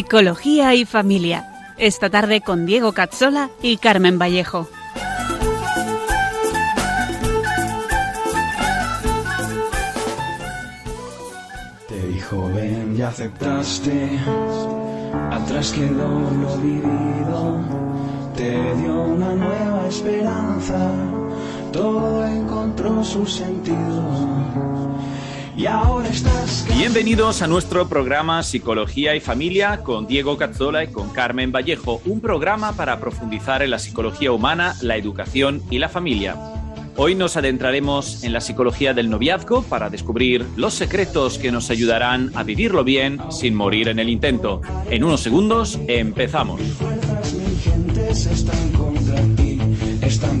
Psicología y Familia. Esta tarde con Diego Cazzola y Carmen Vallejo. Te dijo ven y aceptaste, atrás quedó lo vivido, te dio una nueva esperanza, todo encontró su sentido y ahora estás... Bienvenidos a nuestro programa Psicología y Familia con Diego Cazzola y con Carmen Vallejo, un programa para profundizar en la psicología humana, la educación y la familia. Hoy nos adentraremos en la psicología del noviazgo para descubrir los secretos que nos ayudarán a vivirlo bien sin morir en el intento. En unos segundos empezamos. están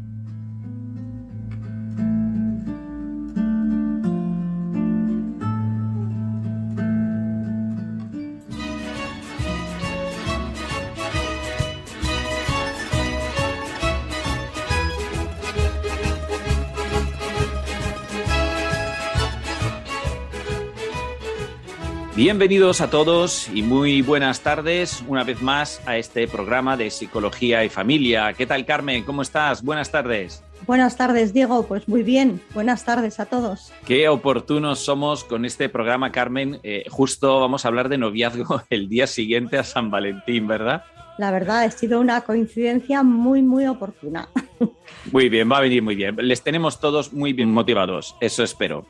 Bienvenidos a todos y muy buenas tardes una vez más a este programa de Psicología y Familia. ¿Qué tal, Carmen? ¿Cómo estás? Buenas tardes. Buenas tardes, Diego. Pues muy bien. Buenas tardes a todos. Qué oportunos somos con este programa, Carmen. Eh, justo vamos a hablar de noviazgo el día siguiente a San Valentín, ¿verdad? La verdad, ha sido una coincidencia muy, muy oportuna. Muy bien, va a venir muy bien. Les tenemos todos muy bien motivados, eso espero.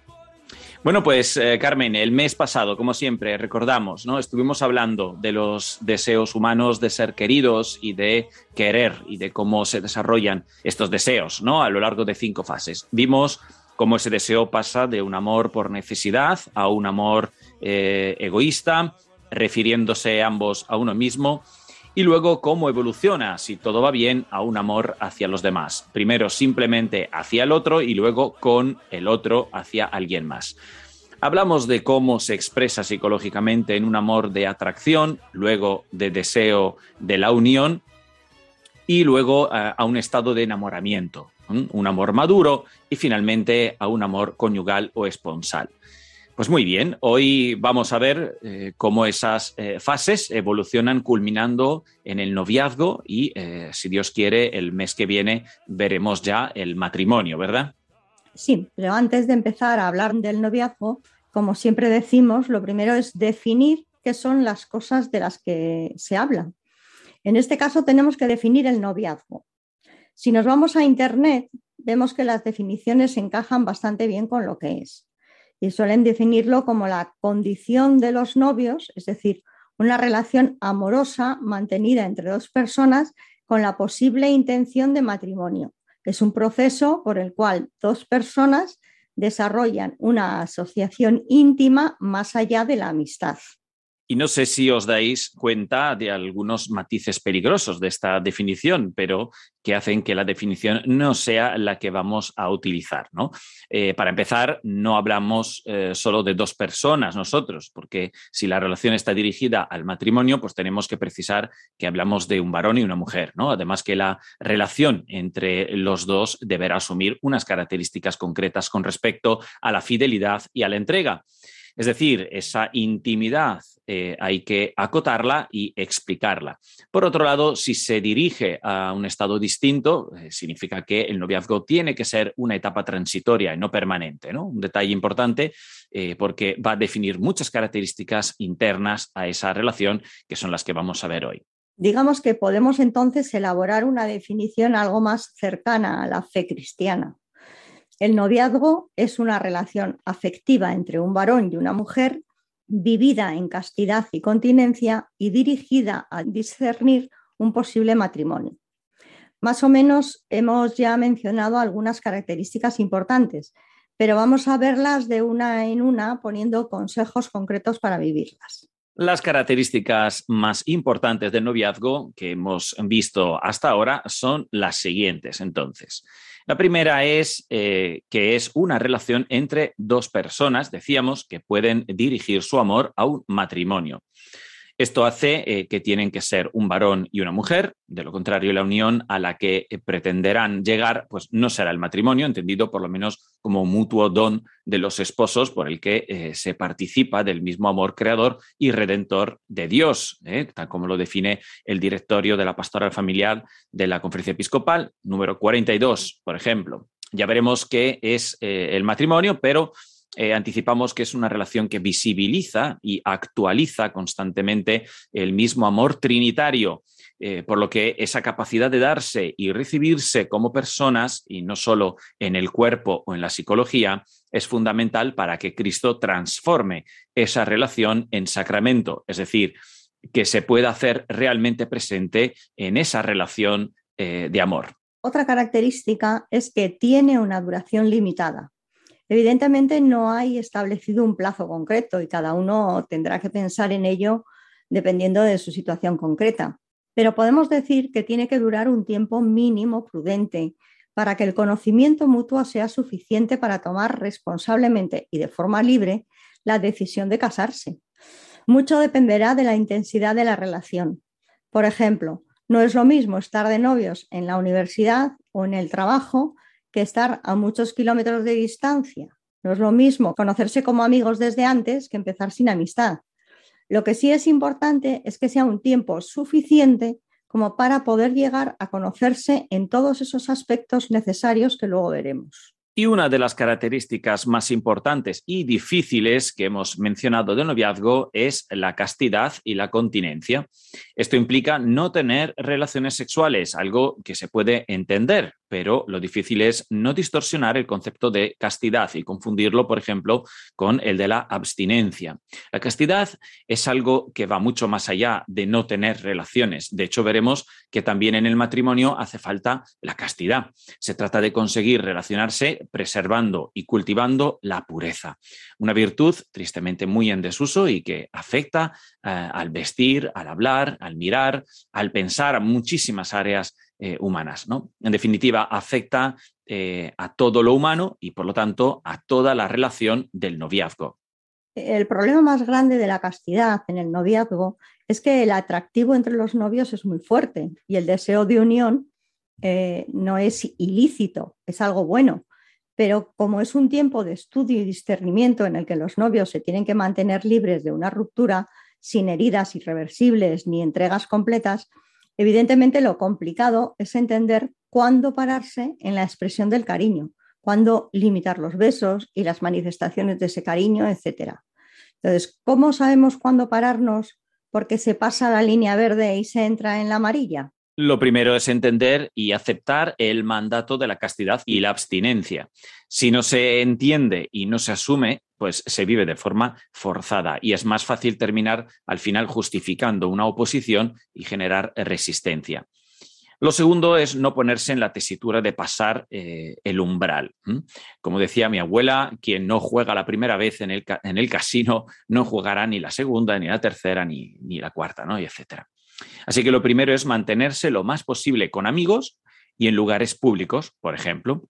Bueno, pues eh, Carmen, el mes pasado, como siempre, recordamos, ¿no? Estuvimos hablando de los deseos humanos de ser queridos y de querer y de cómo se desarrollan estos deseos, ¿no? A lo largo de cinco fases. Vimos cómo ese deseo pasa de un amor por necesidad a un amor eh, egoísta, refiriéndose ambos a uno mismo y luego cómo evoluciona, si todo va bien, a un amor hacia los demás. Primero simplemente hacia el otro y luego con el otro hacia alguien más. Hablamos de cómo se expresa psicológicamente en un amor de atracción, luego de deseo de la unión y luego a, a un estado de enamoramiento, un amor maduro y finalmente a un amor conyugal o esponsal. Pues muy bien, hoy vamos a ver eh, cómo esas eh, fases evolucionan culminando en el noviazgo y, eh, si Dios quiere, el mes que viene veremos ya el matrimonio, ¿verdad? Sí, pero antes de empezar a hablar del noviazgo, como siempre decimos, lo primero es definir qué son las cosas de las que se habla. En este caso tenemos que definir el noviazgo. Si nos vamos a Internet, vemos que las definiciones encajan bastante bien con lo que es y suelen definirlo como la condición de los novios, es decir, una relación amorosa mantenida entre dos personas con la posible intención de matrimonio. Es un proceso por el cual dos personas desarrollan una asociación íntima más allá de la amistad. Y no sé si os dais cuenta de algunos matices peligrosos de esta definición, pero que hacen que la definición no sea la que vamos a utilizar. ¿no? Eh, para empezar, no hablamos eh, solo de dos personas nosotros, porque si la relación está dirigida al matrimonio, pues tenemos que precisar que hablamos de un varón y una mujer. ¿no? Además que la relación entre los dos deberá asumir unas características concretas con respecto a la fidelidad y a la entrega. Es decir, esa intimidad eh, hay que acotarla y explicarla. Por otro lado, si se dirige a un estado distinto, eh, significa que el noviazgo tiene que ser una etapa transitoria y no permanente. ¿no? Un detalle importante eh, porque va a definir muchas características internas a esa relación que son las que vamos a ver hoy. Digamos que podemos entonces elaborar una definición algo más cercana a la fe cristiana. El noviazgo es una relación afectiva entre un varón y una mujer vivida en castidad y continencia y dirigida a discernir un posible matrimonio. Más o menos hemos ya mencionado algunas características importantes, pero vamos a verlas de una en una poniendo consejos concretos para vivirlas. Las características más importantes del noviazgo que hemos visto hasta ahora son las siguientes, entonces. La primera es eh, que es una relación entre dos personas, decíamos, que pueden dirigir su amor a un matrimonio. Esto hace eh, que tienen que ser un varón y una mujer, de lo contrario la unión a la que pretenderán llegar pues no será el matrimonio, entendido por lo menos como mutuo don de los esposos por el que eh, se participa del mismo amor creador y redentor de Dios, tal como lo define el directorio de la pastoral familiar de la Conferencia Episcopal, número 42, por ejemplo. Ya veremos qué es el matrimonio, pero eh, anticipamos que es una relación que visibiliza y actualiza constantemente el mismo amor trinitario, eh, por lo que esa capacidad de darse y recibirse como personas, y no solo en el cuerpo o en la psicología, es fundamental para que Cristo transforme esa relación en sacramento, es decir, que se pueda hacer realmente presente en esa relación eh, de amor. Otra característica es que tiene una duración limitada. Evidentemente no hay establecido un plazo concreto y cada uno tendrá que pensar en ello dependiendo de su situación concreta. Pero podemos decir que tiene que durar un tiempo mínimo prudente para que el conocimiento mutuo sea suficiente para tomar responsablemente y de forma libre la decisión de casarse. Mucho dependerá de la intensidad de la relación. Por ejemplo, no es lo mismo estar de novios en la universidad o en el trabajo que estar a muchos kilómetros de distancia. No es lo mismo conocerse como amigos desde antes que empezar sin amistad. Lo que sí es importante es que sea un tiempo suficiente como para poder llegar a conocerse en todos esos aspectos necesarios que luego veremos. Y una de las características más importantes y difíciles que hemos mencionado del noviazgo es la castidad y la continencia. Esto implica no tener relaciones sexuales, algo que se puede entender, pero lo difícil es no distorsionar el concepto de castidad y confundirlo, por ejemplo, con el de la abstinencia. La castidad es algo que va mucho más allá de no tener relaciones. De hecho, veremos que también en el matrimonio hace falta la castidad. Se trata de conseguir relacionarse preservando y cultivando la pureza, una virtud tristemente muy en desuso y que afecta eh, al vestir, al hablar, al mirar, al pensar a muchísimas áreas eh, humanas. ¿no? En definitiva, afecta eh, a todo lo humano y, por lo tanto, a toda la relación del noviazgo. El problema más grande de la castidad en el noviazgo es que el atractivo entre los novios es muy fuerte y el deseo de unión eh, no es ilícito, es algo bueno. Pero como es un tiempo de estudio y discernimiento en el que los novios se tienen que mantener libres de una ruptura, sin heridas irreversibles ni entregas completas, Evidentemente lo complicado es entender cuándo pararse en la expresión del cariño, cuándo limitar los besos y las manifestaciones de ese cariño, etc. Entonces, ¿cómo sabemos cuándo pararnos porque se pasa la línea verde y se entra en la amarilla? Lo primero es entender y aceptar el mandato de la castidad y la abstinencia. Si no se entiende y no se asume, pues se vive de forma forzada y es más fácil terminar al final justificando una oposición y generar resistencia. Lo segundo es no ponerse en la tesitura de pasar eh, el umbral. Como decía mi abuela, quien no juega la primera vez en el, en el, casino no jugará ni la segunda, ni la tercera, ni, ni la cuarta, ¿no? y etcétera. Así que lo primero es mantenerse lo más posible con amigos y en lugares públicos, por ejemplo.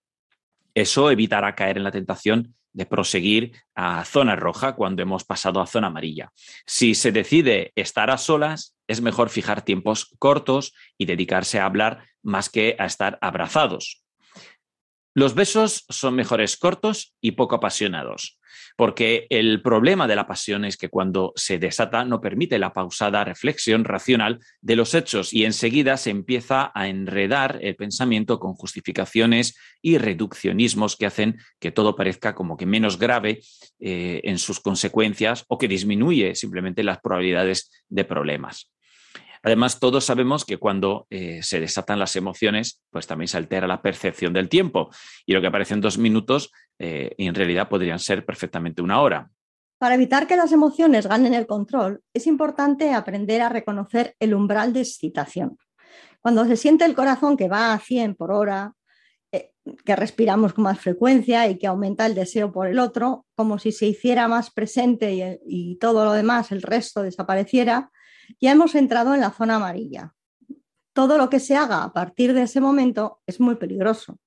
Eso evitará caer en la tentación de proseguir a zona roja cuando hemos pasado a zona amarilla. Si se decide estar a solas, es mejor fijar tiempos cortos y dedicarse a hablar más que a estar abrazados. Los besos son mejores cortos y poco apasionados, porque el problema de la pasión es que cuando se desata no permite la pausada reflexión racional de los hechos y enseguida se empieza a enredar el pensamiento con justificaciones y reduccionismos que hacen que todo parezca como que menos grave eh, en sus consecuencias o que disminuye simplemente las probabilidades de problemas. Además, todos sabemos que cuando eh, se desatan las emociones, pues también se altera la percepción del tiempo. Y lo que aparece en dos minutos, eh, en realidad podrían ser perfectamente una hora. Para evitar que las emociones ganen el control, es importante aprender a reconocer el umbral de excitación. Cuando se siente el corazón que va a 100 por hora, eh, que respiramos con más frecuencia y que aumenta el deseo por el otro, como si se hiciera más presente y, y todo lo demás, el resto desapareciera, ya hemos entrado en la zona amarilla. Todo lo que se haga a partir de ese momento es muy peligroso.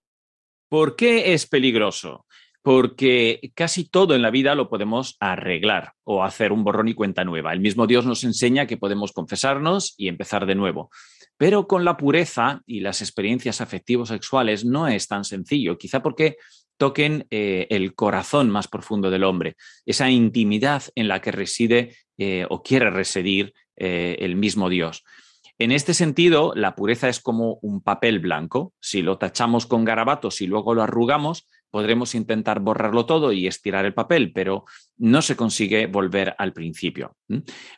¿Por qué es peligroso? Porque casi todo en la vida lo podemos arreglar o hacer un borrón y cuenta nueva. El mismo Dios nos enseña que podemos confesarnos y empezar de nuevo. Pero con la pureza y las experiencias afectivos sexuales no es tan sencillo, quizá porque toquen eh, el corazón más profundo del hombre, esa intimidad en la que reside eh, o quiere residir eh, el mismo Dios. En este sentido, la pureza es como un papel blanco. Si lo tachamos con garabatos y luego lo arrugamos, podremos intentar borrarlo todo y estirar el papel, pero no se consigue volver al principio.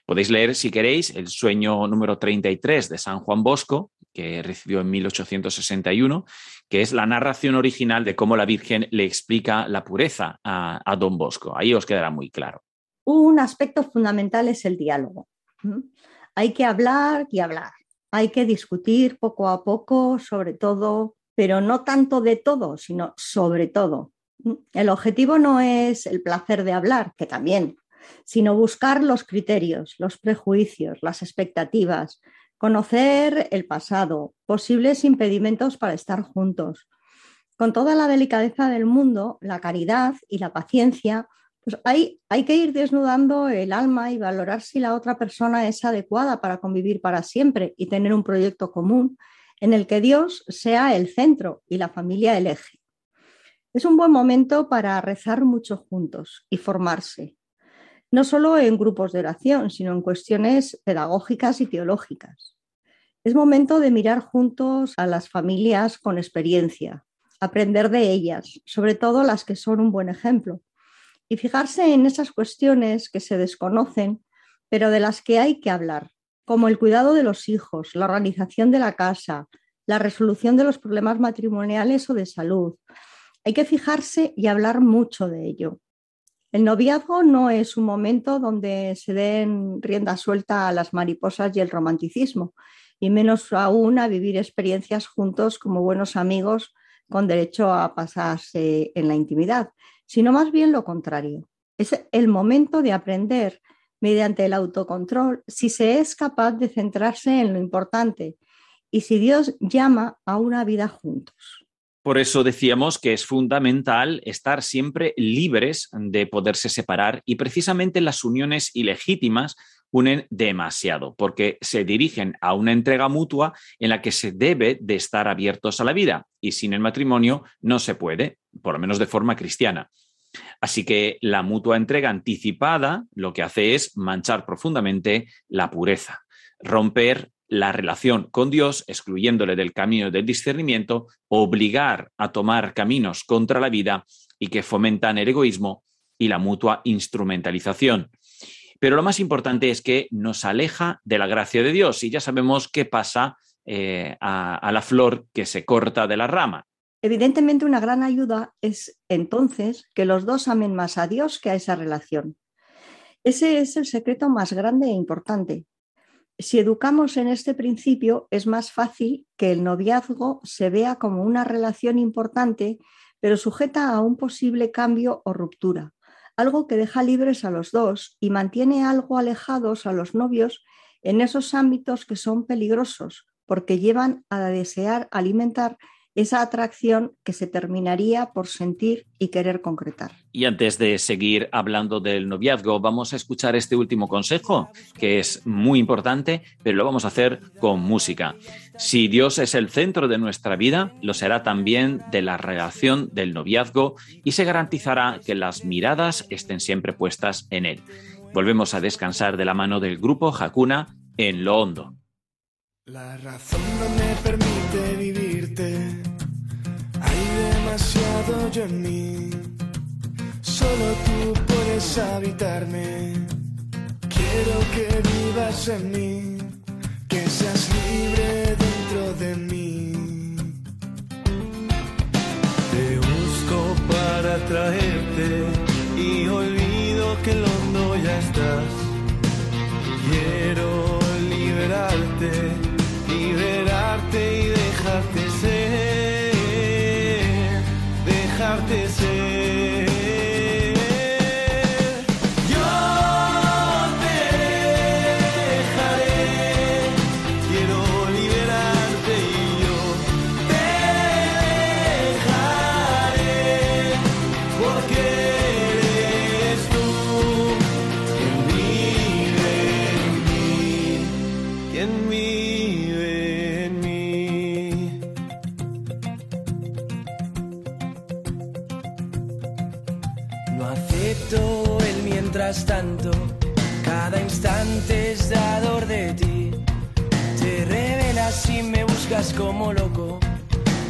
Podéis leer, si queréis, el sueño número 33 de San Juan Bosco, que recibió en 1861, que es la narración original de cómo la Virgen le explica la pureza a, a don Bosco. Ahí os quedará muy claro. Un aspecto fundamental es el diálogo. Hay que hablar y hablar. Hay que discutir poco a poco sobre todo, pero no tanto de todo, sino sobre todo. El objetivo no es el placer de hablar, que también, sino buscar los criterios, los prejuicios, las expectativas, conocer el pasado, posibles impedimentos para estar juntos. Con toda la delicadeza del mundo, la caridad y la paciencia pues hay, hay que ir desnudando el alma y valorar si la otra persona es adecuada para convivir para siempre y tener un proyecto común en el que Dios sea el centro y la familia el eje. Es un buen momento para rezar mucho juntos y formarse, no solo en grupos de oración, sino en cuestiones pedagógicas y teológicas. Es momento de mirar juntos a las familias con experiencia, aprender de ellas, sobre todo las que son un buen ejemplo, y fijarse en esas cuestiones que se desconocen, pero de las que hay que hablar, como el cuidado de los hijos, la organización de la casa, la resolución de los problemas matrimoniales o de salud. Hay que fijarse y hablar mucho de ello. El noviazgo no es un momento donde se den rienda suelta a las mariposas y el romanticismo, y menos aún a vivir experiencias juntos como buenos amigos con derecho a pasarse en la intimidad, sino más bien lo contrario. Es el momento de aprender mediante el autocontrol si se es capaz de centrarse en lo importante y si Dios llama a una vida juntos. Por eso decíamos que es fundamental estar siempre libres de poderse separar y precisamente las uniones ilegítimas unen demasiado, porque se dirigen a una entrega mutua en la que se debe de estar abiertos a la vida y sin el matrimonio no se puede, por lo menos de forma cristiana. Así que la mutua entrega anticipada lo que hace es manchar profundamente la pureza, romper la relación con Dios, excluyéndole del camino del discernimiento, obligar a tomar caminos contra la vida y que fomentan el egoísmo y la mutua instrumentalización. Pero lo más importante es que nos aleja de la gracia de Dios y ya sabemos qué pasa eh, a, a la flor que se corta de la rama. Evidentemente una gran ayuda es entonces que los dos amen más a Dios que a esa relación. Ese es el secreto más grande e importante. Si educamos en este principio, es más fácil que el noviazgo se vea como una relación importante, pero sujeta a un posible cambio o ruptura algo que deja libres a los dos y mantiene algo alejados a los novios en esos ámbitos que son peligrosos, porque llevan a desear alimentar esa atracción que se terminaría por sentir y querer concretar. Y antes de seguir hablando del noviazgo, vamos a escuchar este último consejo, que es muy importante, pero lo vamos a hacer con música. Si Dios es el centro de nuestra vida, lo será también de la relación del noviazgo y se garantizará que las miradas estén siempre puestas en Él. Volvemos a descansar de la mano del grupo Hakuna en lo hondo. La razón no me permite yo en mí. Solo tú puedes habitarme. Quiero que vivas en mí. Que seas libre dentro de mí. Te busco para traerte. Y olvido que hondo ya estás. Quiero liberarte parte liberar perfecto el mientras tanto. Cada instante es dador de ti. Te revelas y me buscas como loco,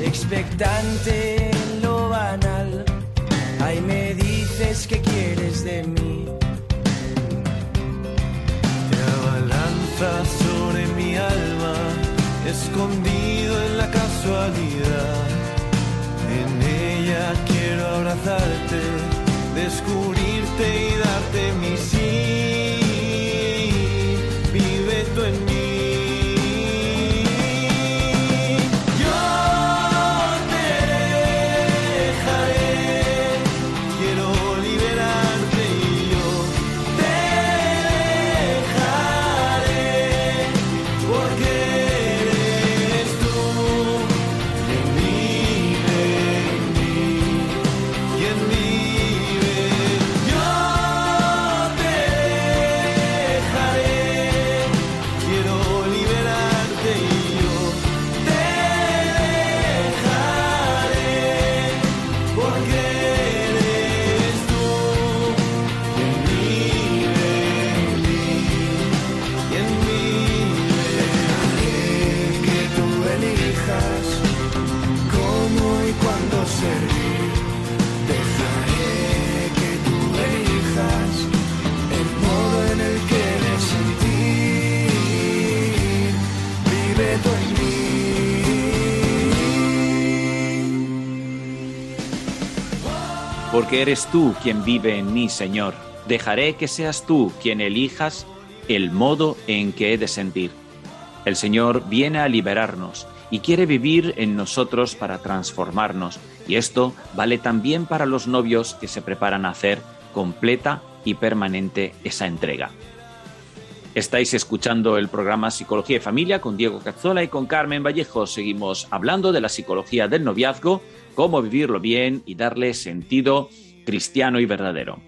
expectante en lo banal. Ay, me dices que quieres de mí. Te abalanzas sobre mi alma, escondido en la casualidad. En ella quiero abrazarte, birthday Porque eres tú quien vive en mí, Señor. Dejaré que seas tú quien elijas el modo en que he de sentir. El Señor viene a liberarnos y quiere vivir en nosotros para transformarnos. Y esto vale también para los novios que se preparan a hacer completa y permanente esa entrega. Estáis escuchando el programa Psicología y Familia con Diego Cazzola y con Carmen Vallejo. Seguimos hablando de la psicología del noviazgo, cómo vivirlo bien y darle sentido cristiano y verdadero.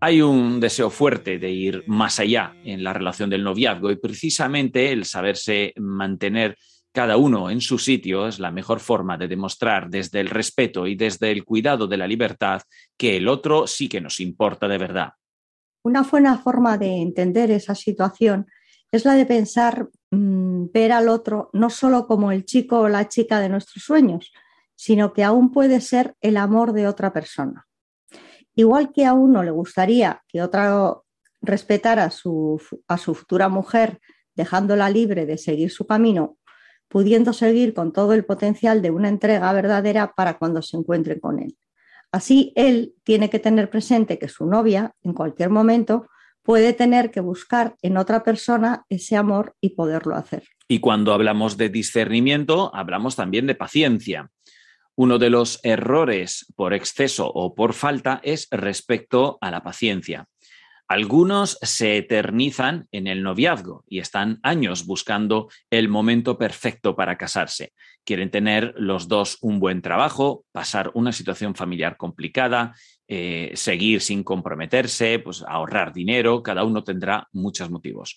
Hay un deseo fuerte de ir más allá en la relación del noviazgo y precisamente el saberse mantener cada uno en su sitio es la mejor forma de demostrar desde el respeto y desde el cuidado de la libertad que el otro sí que nos importa de verdad. Una buena forma de entender esa situación es la de pensar, mmm, ver al otro no solo como el chico o la chica de nuestros sueños, sino que aún puede ser el amor de otra persona. Igual que a uno le gustaría que otra respetara a su futura mujer, dejándola libre de seguir su camino, pudiendo seguir con todo el potencial de una entrega verdadera para cuando se encuentre con él. Así, él tiene que tener presente que su novia, en cualquier momento, puede tener que buscar en otra persona ese amor y poderlo hacer. Y cuando hablamos de discernimiento, hablamos también de paciencia. Uno de los errores por exceso o por falta es respecto a la paciencia. Algunos se eternizan en el noviazgo y están años buscando el momento perfecto para casarse. Quieren tener los dos un buen trabajo, pasar una situación familiar complicada, eh, seguir sin comprometerse, pues ahorrar dinero, cada uno tendrá muchos motivos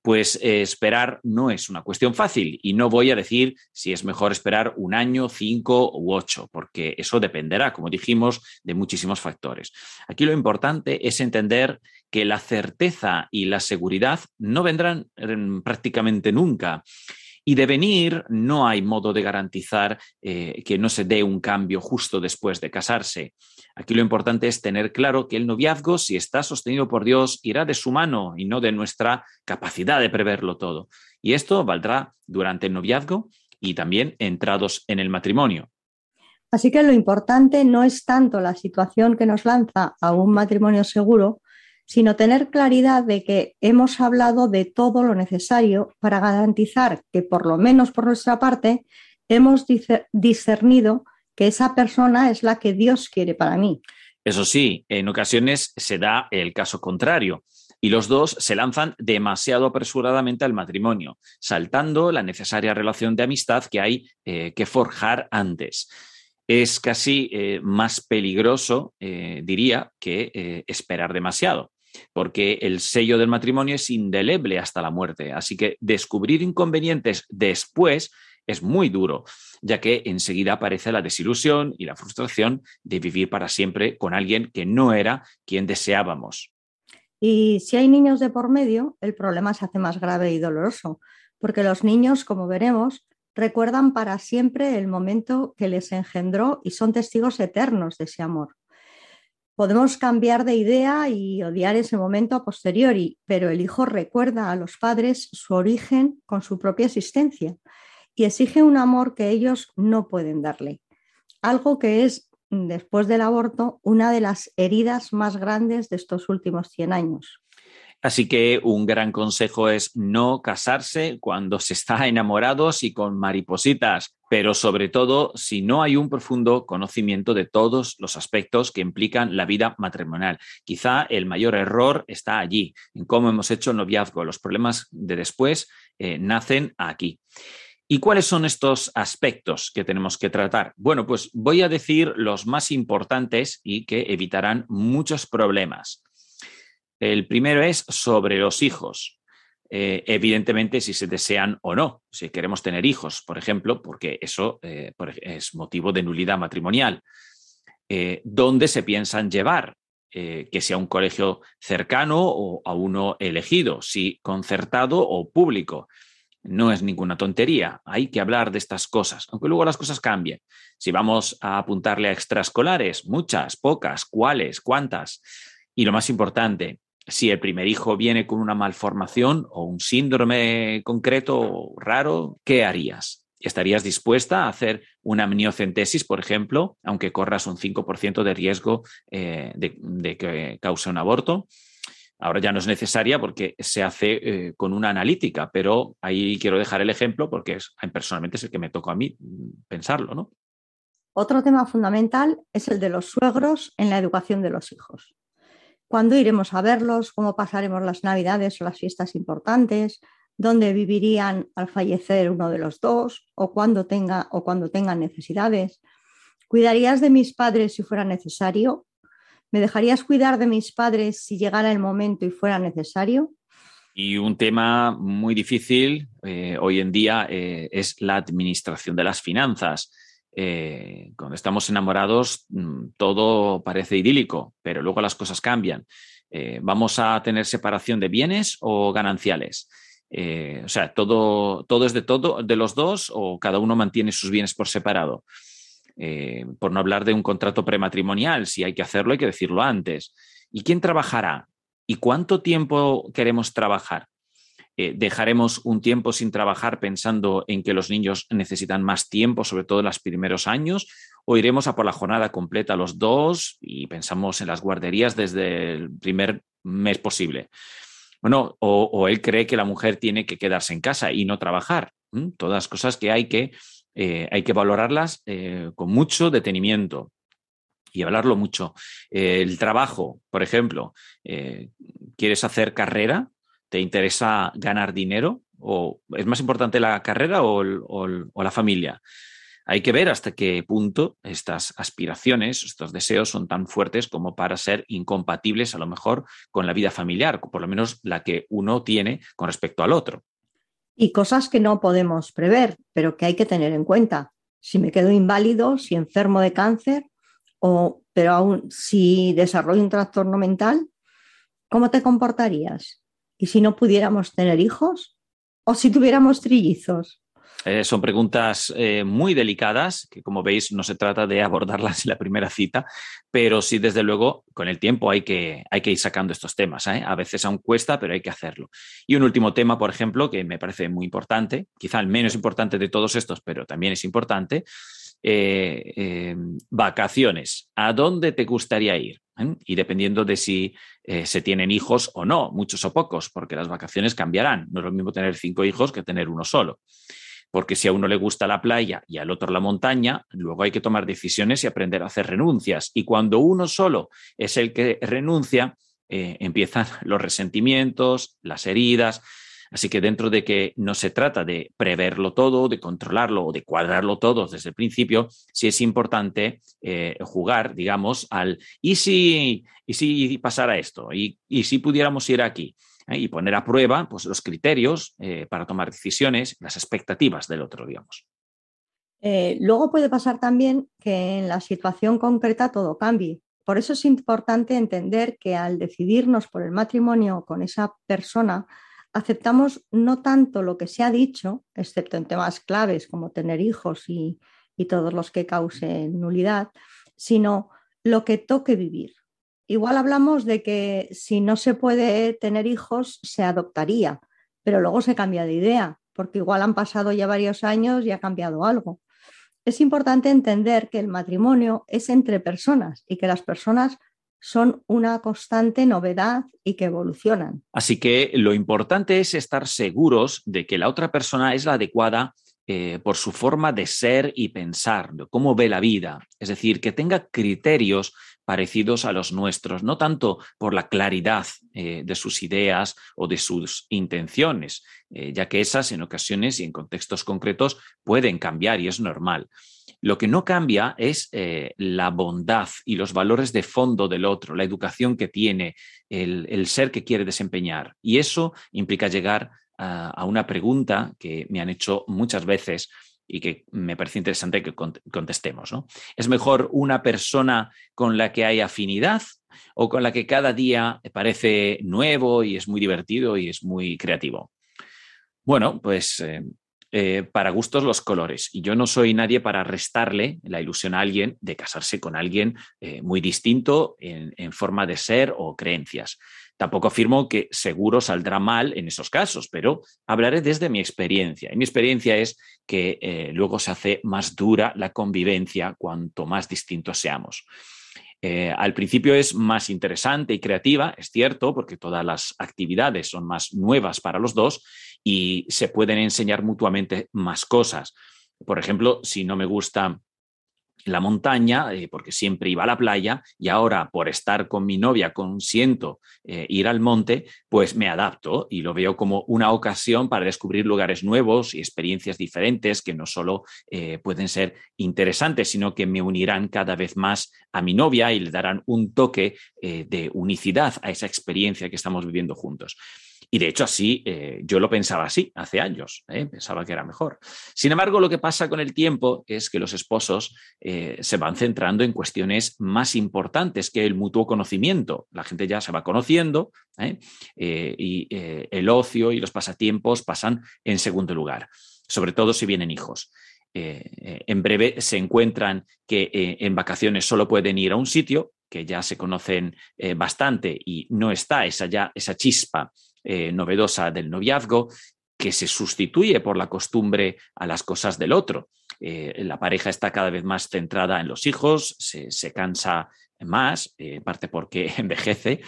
pues eh, esperar no es una cuestión fácil y no voy a decir si es mejor esperar un año, cinco u ocho, porque eso dependerá, como dijimos, de muchísimos factores. Aquí lo importante es entender que la certeza y la seguridad no vendrán eh, prácticamente nunca. Y de venir no hay modo de garantizar eh, que no se dé un cambio justo después de casarse. Aquí lo importante es tener claro que el noviazgo, si está sostenido por Dios, irá de su mano y no de nuestra capacidad de preverlo todo. Y esto valdrá durante el noviazgo y también entrados en el matrimonio. Así que lo importante no es tanto la situación que nos lanza a un matrimonio seguro, sino tener claridad de que hemos hablado de todo lo necesario para garantizar que, por lo menos por nuestra parte, hemos discernido que esa persona es la que Dios quiere para mí. Eso sí, en ocasiones se da el caso contrario y los dos se lanzan demasiado apresuradamente al matrimonio, saltando la necesaria relación de amistad que hay eh, que forjar antes. Es casi eh, más peligroso, eh, diría, que esperar demasiado porque el sello del matrimonio es indeleble hasta la muerte. Así que descubrir inconvenientes después es muy duro, ya que enseguida aparece la desilusión y la frustración de vivir para siempre con alguien que no era quien deseábamos. Y si hay niños de por medio, el problema se hace más grave y doloroso, porque los niños, como veremos, recuerdan para siempre el momento que les engendró y son testigos eternos de ese amor. Podemos cambiar de idea y odiar ese momento a posteriori, pero el hijo recuerda a los padres su origen con su propia existencia y exige un amor que ellos no pueden darle. Algo que es, después del aborto, una de las heridas más grandes de estos últimos 100 años. Así que un gran consejo es no casarse cuando se está enamorados y con maripositas, pero sobre todo si no hay un profundo conocimiento de todos los aspectos que implican la vida matrimonial. Quizá el mayor error está allí, en cómo hemos hecho noviazgo. Los problemas de después eh, nacen aquí. ¿Y cuáles son estos aspectos que tenemos que tratar? Bueno, pues voy a decir los más importantes y que evitarán muchos problemas. El primero es sobre los hijos. Eh, evidentemente, si se desean o no, si queremos tener hijos, por ejemplo, porque eso eh, es motivo de nulidad matrimonial. Eh, ¿Dónde se piensan llevar? Que sea un colegio cercano o a uno elegido, si concertado o público. No es ninguna tontería, hay que hablar de estas cosas, aunque luego las cosas cambien. Si vamos a apuntarle a extraescolares, muchas, pocas, cuáles, cuántas. Y lo más importante, si el primer hijo viene con una malformación o un síndrome concreto raro, ¿qué harías? ¿Estarías dispuesta a hacer una amniocentesis, por ejemplo, aunque corras un 5% de riesgo eh, de, que cause un aborto? Ahora ya no es necesaria porque se hace eh, con una analítica, pero ahí quiero dejar el ejemplo porque es, personalmente es el que me tocó a mí pensarlo, ¿no? Otro tema fundamental es el de los suegros en la educación de los hijos cuándo iremos a verlos, cómo pasaremos las navidades o las fiestas importantes, dónde vivirían al fallecer uno de los dos o cuando tenga o cuando tengan necesidades. ¿Cuidarías de mis padres si fuera necesario? ¿Me dejarías cuidar de mis padres si llegara el momento y fuera necesario? Y un tema muy difícil eh, hoy en día eh, es la administración de las finanzas eh, cuando estamos enamorados mm, todo parece idílico, pero luego las cosas cambian. Eh, ¿Vamos a tener separación de bienes o gananciales? Eh, o sea, todo, todo es de todo, de los dos, o cada uno mantiene sus bienes por separado. Por no hablar de un contrato prematrimonial, si hay que hacerlo, hay que decirlo antes. ¿Y quién trabajará? ¿Y cuánto tiempo queremos trabajar? Eh, dejaremos un tiempo sin trabajar pensando en que los niños necesitan más tiempo, sobre todo en los primeros años, o iremos a por la jornada completa los dos y pensamos en las guarderías desde el primer mes posible. Bueno, o, o él cree que la mujer tiene que quedarse en casa y no trabajar. Todas cosas que hay que, eh, hay que valorarlas eh, con mucho detenimiento y hablarlo mucho. El trabajo, por ejemplo, ¿quieres hacer carrera? ¿Te interesa ganar dinero? ¿O es más importante la carrera o, o, la familia? Hay que ver hasta qué punto estas aspiraciones, estos deseos son tan fuertes como para ser incompatibles a lo mejor con la vida familiar, por lo menos la que uno tiene con respecto al otro. Y cosas que no podemos prever, pero que hay que tener en cuenta. Si me quedo inválido, si enfermo de cáncer, o, pero aún si desarrollo un trastorno mental, ¿cómo te comportarías? ¿Y si no pudiéramos tener hijos? ¿O si tuviéramos trillizos? Eh, son preguntas eh, muy delicadas, que como veis no se trata de abordarlas en la primera cita, pero sí, desde luego, con el tiempo hay que, hay que ir sacando estos temas. ¿eh? A veces aún cuesta, pero hay que hacerlo. Y un último tema, por ejemplo, que me parece muy importante, quizá el menos importante de todos estos, pero también es importante, eh, eh, vacaciones. ¿A dónde te gustaría ir? ¿Eh? Y dependiendo de si eh, se tienen hijos o no, muchos o pocos, porque las vacaciones cambiarán. No es lo mismo tener cinco hijos que tener uno solo. Porque si a uno le gusta la playa y al otro la montaña, luego hay que tomar decisiones y aprender a hacer renuncias. Y cuando uno solo es el que renuncia, empiezan los resentimientos, las heridas. Así que dentro de que no se trata de preverlo todo, de controlarlo o de cuadrarlo todo desde el principio, sí es importante eh, jugar, digamos, al ¿y si, y si pasara esto? ¿Y, y si pudiéramos ir aquí? ¿Eh? y poner a prueba pues, los criterios eh, para tomar decisiones, las expectativas del otro, digamos. Luego puede pasar también que en la situación concreta todo cambie. Por eso es importante entender que al decidirnos por el matrimonio con esa persona, aceptamos no tanto lo que se ha dicho, excepto en temas claves como tener hijos y, y todos los que causen nulidad, sino lo que toque vivir. Igual hablamos de que si no se puede tener hijos, se adoptaría, pero luego se cambia de idea, porque igual han pasado ya varios años y ha cambiado algo. Es importante entender que el matrimonio es entre personas y que las personas son una constante novedad y que evolucionan. Así que lo importante es estar seguros de que la otra persona es la adecuada eh, por su forma de ser y pensar, cómo ve la vida. Es decir, que tenga criterios parecidos a los nuestros, no tanto por la claridad eh, de sus ideas o de sus intenciones, eh, ya que esas en ocasiones y en contextos concretos pueden cambiar y es normal. Lo que no cambia es eh, la bondad y los valores de fondo del otro, la educación que tiene, el, ser que quiere desempeñar. Y eso implica llegar a una pregunta que me han hecho muchas veces y que me parece interesante que cont- contestemos. ¿no? ¿Es mejor una persona con la que hay afinidad o con la que cada día parece nuevo y es muy divertido y es muy creativo? Bueno, pues eh, eh, para gustos los colores. Y yo no soy nadie para restarle la ilusión a alguien de casarse con alguien eh, muy distinto en forma de ser o creencias. Tampoco afirmo que seguro saldrá mal en esos casos, pero hablaré desde mi experiencia. Y mi experiencia es que eh, luego se hace más dura la convivencia cuanto más distintos seamos. Eh, al principio es más interesante y creativa, es cierto, porque todas las actividades son más nuevas para los dos y se pueden enseñar mutuamente más cosas. Por ejemplo, si no me gusta la montaña, eh, porque siempre iba a la playa, y ahora por estar con mi novia consiento eh, ir al monte, pues me adapto y lo veo como una ocasión para descubrir lugares nuevos y experiencias diferentes que no solo eh, pueden ser interesantes, sino que me unirán cada vez más a mi novia y le darán un toque eh, de unicidad a esa experiencia que estamos viviendo juntos. Y de hecho así, eh, yo lo pensaba así hace años, ¿eh? pensaba que era mejor. Sin embargo, lo que pasa con el tiempo es que los esposos eh, se van centrando en cuestiones más importantes que el mutuo conocimiento. La gente ya se va conociendo y el ocio y los pasatiempos pasan en segundo lugar, sobre todo si vienen hijos. En breve se encuentran que en vacaciones solo pueden ir a un sitio, que ya se conocen bastante y no está esa, ya, esa chispa eh, novedosa del noviazgo que se sustituye por la costumbre a las cosas del otro. Eh, la pareja está cada vez más centrada en los hijos, se, se cansa más, eh, en parte porque envejece,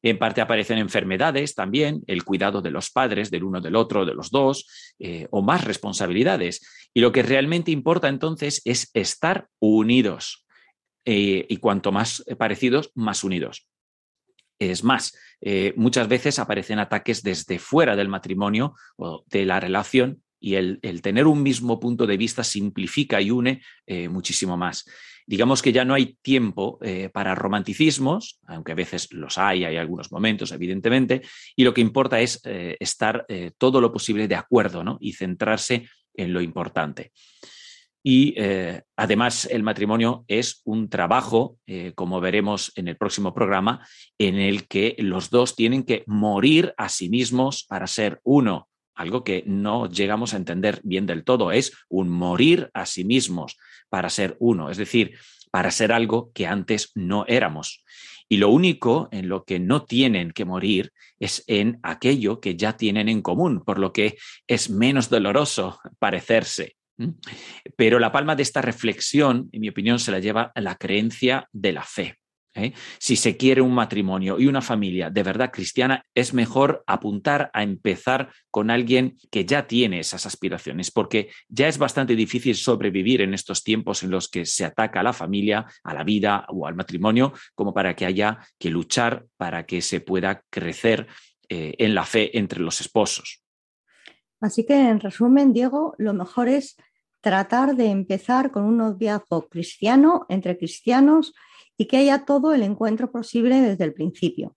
en parte aparecen enfermedades también, el cuidado de los padres, del uno del otro, de los dos, o más responsabilidades. Y lo que realmente importa entonces es estar unidos. Y cuanto más parecidos, más unidos. Es más, eh, muchas veces aparecen ataques desde fuera del matrimonio o de la relación y el, tener un mismo punto de vista simplifica y une eh, muchísimo más. Digamos que ya no hay tiempo eh, para romanticismos, aunque a veces los hay, hay algunos momentos, evidentemente, y lo que importa es estar todo lo posible de acuerdo ¿no? y centrarse en lo importante. Y eh, además el matrimonio es un trabajo, eh, como veremos en el próximo programa, en el que los dos tienen que morir a sí mismos para ser uno. Algo que no llegamos a entender bien del todo es un morir a sí mismos para ser uno, es decir, para ser algo que antes no éramos. Y lo único en lo que no tienen que morir es en aquello que ya tienen en común, por lo que es menos doloroso parecerse. Pero la palma de esta reflexión, en mi opinión, se la lleva la creencia de la fe. ¿eh? Si se quiere un matrimonio y una familia de verdad cristiana, es mejor apuntar a empezar con alguien que ya tiene esas aspiraciones, porque ya es bastante difícil sobrevivir en estos tiempos en los que se ataca a la familia, a la vida o al matrimonio, como para que haya que luchar para que se pueda crecer eh, en la fe entre los esposos. Así que, en resumen, Diego, lo mejor es tratar de empezar con un noviazgo cristiano entre cristianos y que haya todo el encuentro posible desde el principio.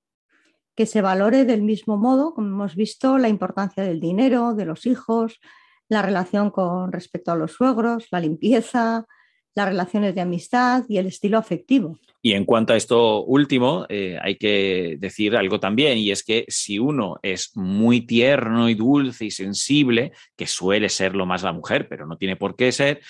Que se valore del mismo modo, como hemos visto, la importancia del dinero, de los hijos, la relación con respecto a los suegros, la limpieza, las relaciones de amistad y el estilo afectivo. Y en cuanto a esto último, eh, hay que decir algo también, y es que si uno es muy tierno y dulce y sensible, que suele ser lo más la mujer, pero no tiene por qué ser,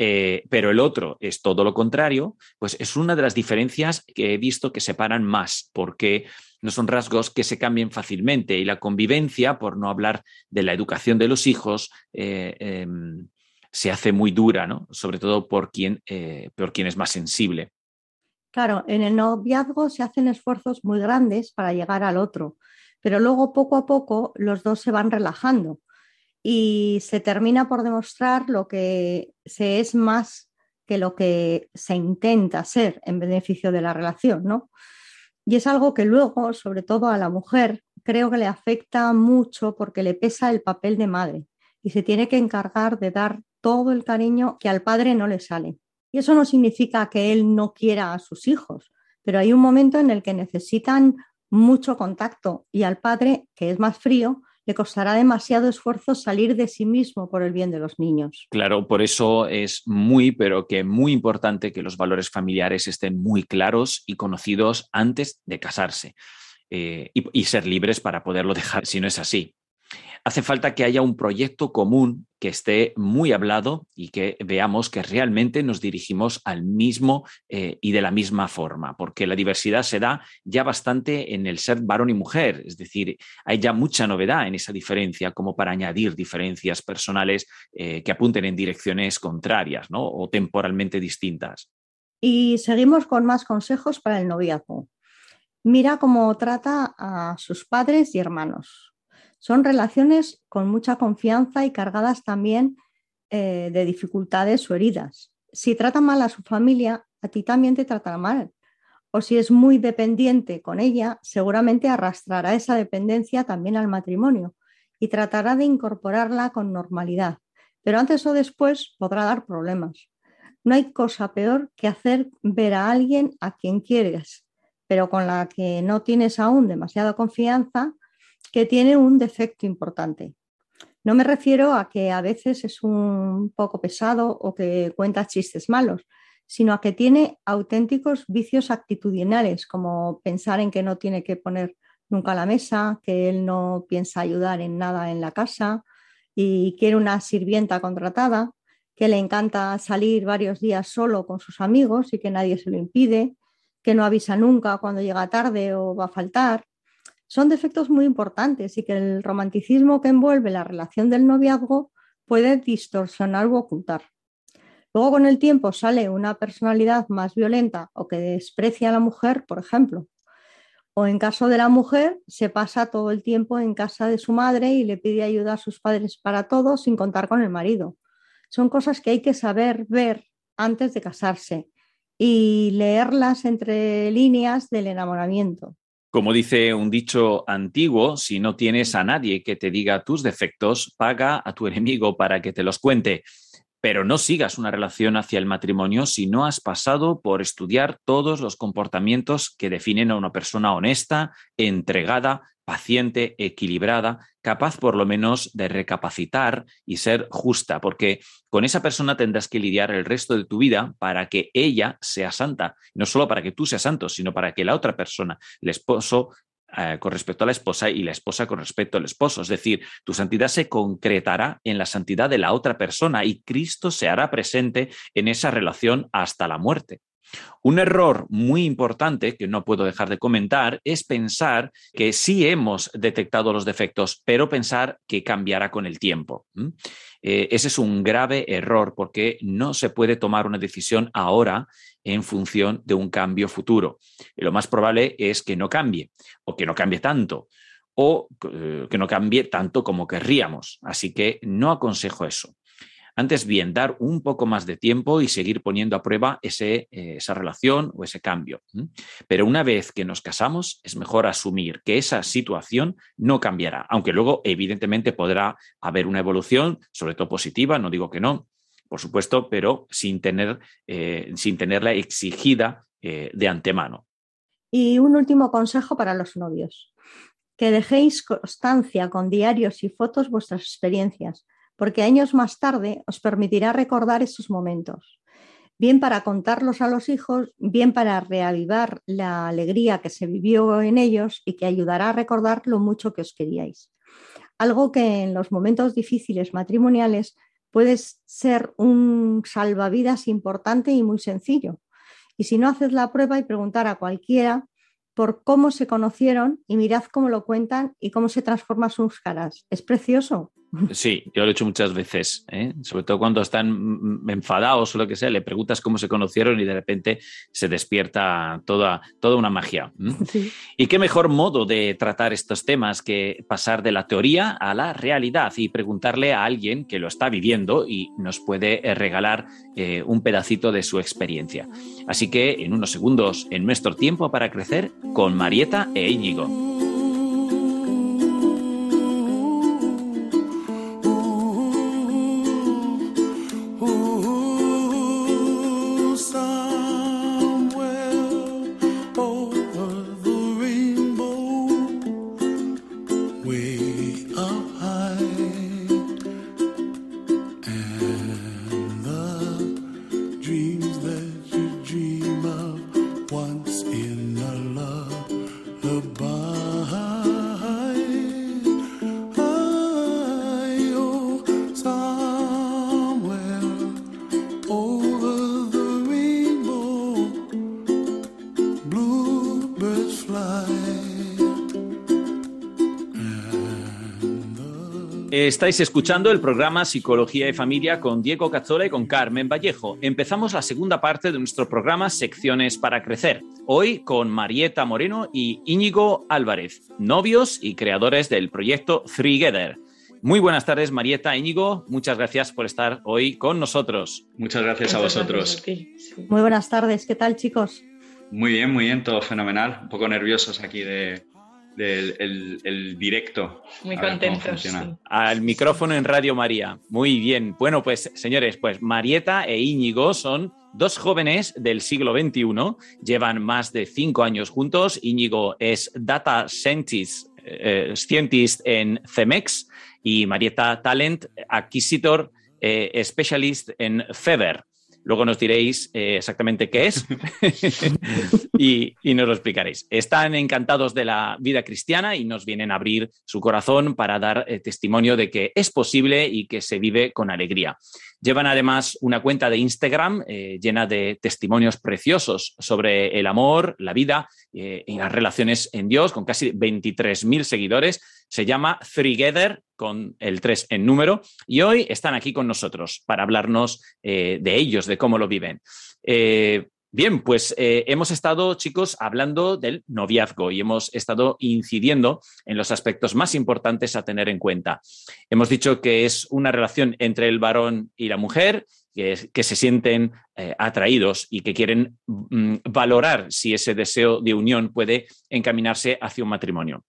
eh, pero el otro es todo lo contrario, pues es una de las diferencias que he visto que separan más, porque no son rasgos que se cambien fácilmente y la convivencia, por no hablar de la educación de los hijos, eh, eh, se hace muy dura, ¿no? sobre todo por quien, eh, por quien es más sensible. Claro, en el noviazgo se hacen esfuerzos muy grandes para llegar al otro, pero luego poco a poco los dos se van relajando y se termina por demostrar lo que se es más que lo que se intenta ser en beneficio de la relación, ¿no? Y es algo que luego, sobre todo a la mujer, creo que le afecta mucho porque le pesa el papel de madre y se tiene que encargar de dar todo el cariño que al padre no le sale. Y eso no significa que él no quiera a sus hijos, pero hay un momento en el que necesitan mucho contacto y al padre, que es más frío, le costará demasiado esfuerzo salir de sí mismo por el bien de los niños. Claro, por eso es muy, pero que muy importante que los valores familiares estén muy claros y conocidos antes de casarse eh, y, y ser libres para poderlo dejar si no es así. Hace falta que haya un proyecto común que esté muy hablado y que veamos que realmente nos dirigimos al mismo eh, y de la misma forma, porque la diversidad se da ya bastante en el ser varón y mujer, es decir, hay ya mucha novedad en esa diferencia como para añadir diferencias personales eh, que apunten en direcciones contrarias ¿no? o temporalmente distintas. Y seguimos con más consejos para el noviazgo. Mira cómo trata a sus padres y hermanos. Son relaciones con mucha confianza y cargadas también eh, de dificultades o heridas. Si trata mal a su familia, a ti también te tratará mal. O si es muy dependiente con ella, seguramente arrastrará esa dependencia también al matrimonio y tratará de incorporarla con normalidad. Pero antes o después podrá dar problemas. No hay cosa peor que hacer ver a alguien a quien quieres, pero con la que no tienes aún demasiada confianza, que tiene un defecto importante. No me refiero a que a veces es un poco pesado o que cuenta chistes malos, sino a que tiene auténticos vicios actitudinales, como pensar en que no tiene que poner nunca la mesa, que él no piensa ayudar en nada en la casa y quiere una sirvienta contratada, que le encanta salir varios días solo con sus amigos y que nadie se lo impide, que no avisa nunca cuando llega tarde o va a faltar, son defectos muy importantes y que el romanticismo que envuelve la relación del noviazgo puede distorsionar u ocultar. Luego con el tiempo sale una personalidad más violenta o que desprecia a la mujer, por ejemplo. O en caso de la mujer, se pasa todo el tiempo en casa de su madre y le pide ayuda a sus padres para todo sin contar con el marido. Son cosas que hay que saber ver antes de casarse y leerlas entre líneas del enamoramiento. Como dice un dicho antiguo, si no tienes a nadie que te diga tus defectos, paga a tu enemigo para que te los cuente. Pero no sigas una relación hacia el matrimonio si no has pasado por estudiar todos los comportamientos que definen a una persona honesta, entregada, paciente, equilibrada, capaz por lo menos de recapacitar y ser justa, porque con esa persona tendrás que lidiar el resto de tu vida para que ella sea santa, no solo para que tú seas santo, sino para que la otra persona, el esposo, eh, con respecto a la esposa y la esposa con respecto al esposo. Es decir, tu santidad se concretará en la santidad de la otra persona y Cristo se hará presente en esa relación hasta la muerte. Un error muy importante que no puedo dejar de comentar es pensar que sí hemos detectado los defectos, pero pensar que cambiará con el tiempo. Eh, ese es un grave error porque no se puede tomar una decisión ahora en función de un cambio futuro. Lo más probable es que no cambie o que no cambie tanto o eh, que no cambie tanto como querríamos. Así que no aconsejo eso. Antes bien, dar un poco más de tiempo y seguir poniendo a prueba eh, esa relación o ese cambio. Pero una vez que nos casamos, es mejor asumir que esa situación no cambiará, aunque luego evidentemente podrá haber una evolución, sobre todo positiva, no digo que no, por supuesto, pero sin, tener, eh, sin tenerla exigida eh, de antemano. Y un último consejo para los novios. Que dejéis constancia con diarios y fotos vuestras experiencias porque años más tarde os permitirá recordar esos momentos, bien para contarlos a los hijos, bien para reavivar la alegría que se vivió en ellos y que ayudará a recordar lo mucho que os queríais. Algo que en los momentos difíciles matrimoniales puede ser un salvavidas importante y muy sencillo. Y si no, haces la prueba y preguntar a cualquiera por cómo se conocieron y mirad cómo lo cuentan y cómo se transforman sus caras. Es precioso. Sí, yo lo he hecho muchas veces, ¿eh? sobre todo cuando están enfadados o lo que sea, le preguntas cómo se conocieron y de repente se despierta toda, toda una magia. Y qué mejor modo de tratar estos temas que pasar de la teoría a la realidad y preguntarle a alguien que lo está viviendo y nos puede eh, regalar eh, un pedacito de su experiencia. Así que en unos segundos, en nuestro tiempo para crecer, con Marieta e Íñigo. Way Estáis escuchando el programa Psicología y Familia con Diego Cazzola y con Carmen Vallejo. Empezamos la segunda parte de nuestro programa Secciones para Crecer. Hoy con Marieta Moreno y Íñigo Álvarez, novios y creadores del proyecto Together. Muy buenas tardes, Marieta, Íñigo. Muchas gracias por estar hoy con nosotros. Muchas gracias a vosotros. Muy buenas tardes. ¿Qué tal, chicos? Muy bien, muy bien, todo fenomenal. Un poco nerviosos aquí de, del el, el directo. Muy contentos. sí. Al micrófono en Radio María. Muy bien. Bueno, pues señores, pues Marieta e Íñigo son dos jóvenes del siglo XXI. Llevan más de cinco años juntos. Íñigo es Data Scientist, eh, scientist en CEMEX y Marieta Talent Acquisitor eh, Specialist en Feber. Luego nos diréis eh, exactamente qué es y, y nos lo explicaréis. Están encantados de la vida cristiana y nos vienen a abrir su corazón para dar eh, testimonio de que es posible y que se vive con alegría. Llevan además una cuenta de Instagram eh, llena de testimonios preciosos sobre el amor, la vida y las relaciones en Dios, con casi 23.000 seguidores. Se llama Together, con el 3 en número, y hoy están aquí con nosotros para hablarnos eh, de ellos, de cómo lo viven. Eh, Bien, pues eh, hemos estado, chicos, hablando del noviazgo y hemos estado incidiendo en los aspectos más importantes a tener en cuenta. Hemos dicho que es una relación entre el varón y la mujer, que, se sienten atraídos y que quieren mm, valorar si ese deseo de unión puede encaminarse hacia un matrimonio.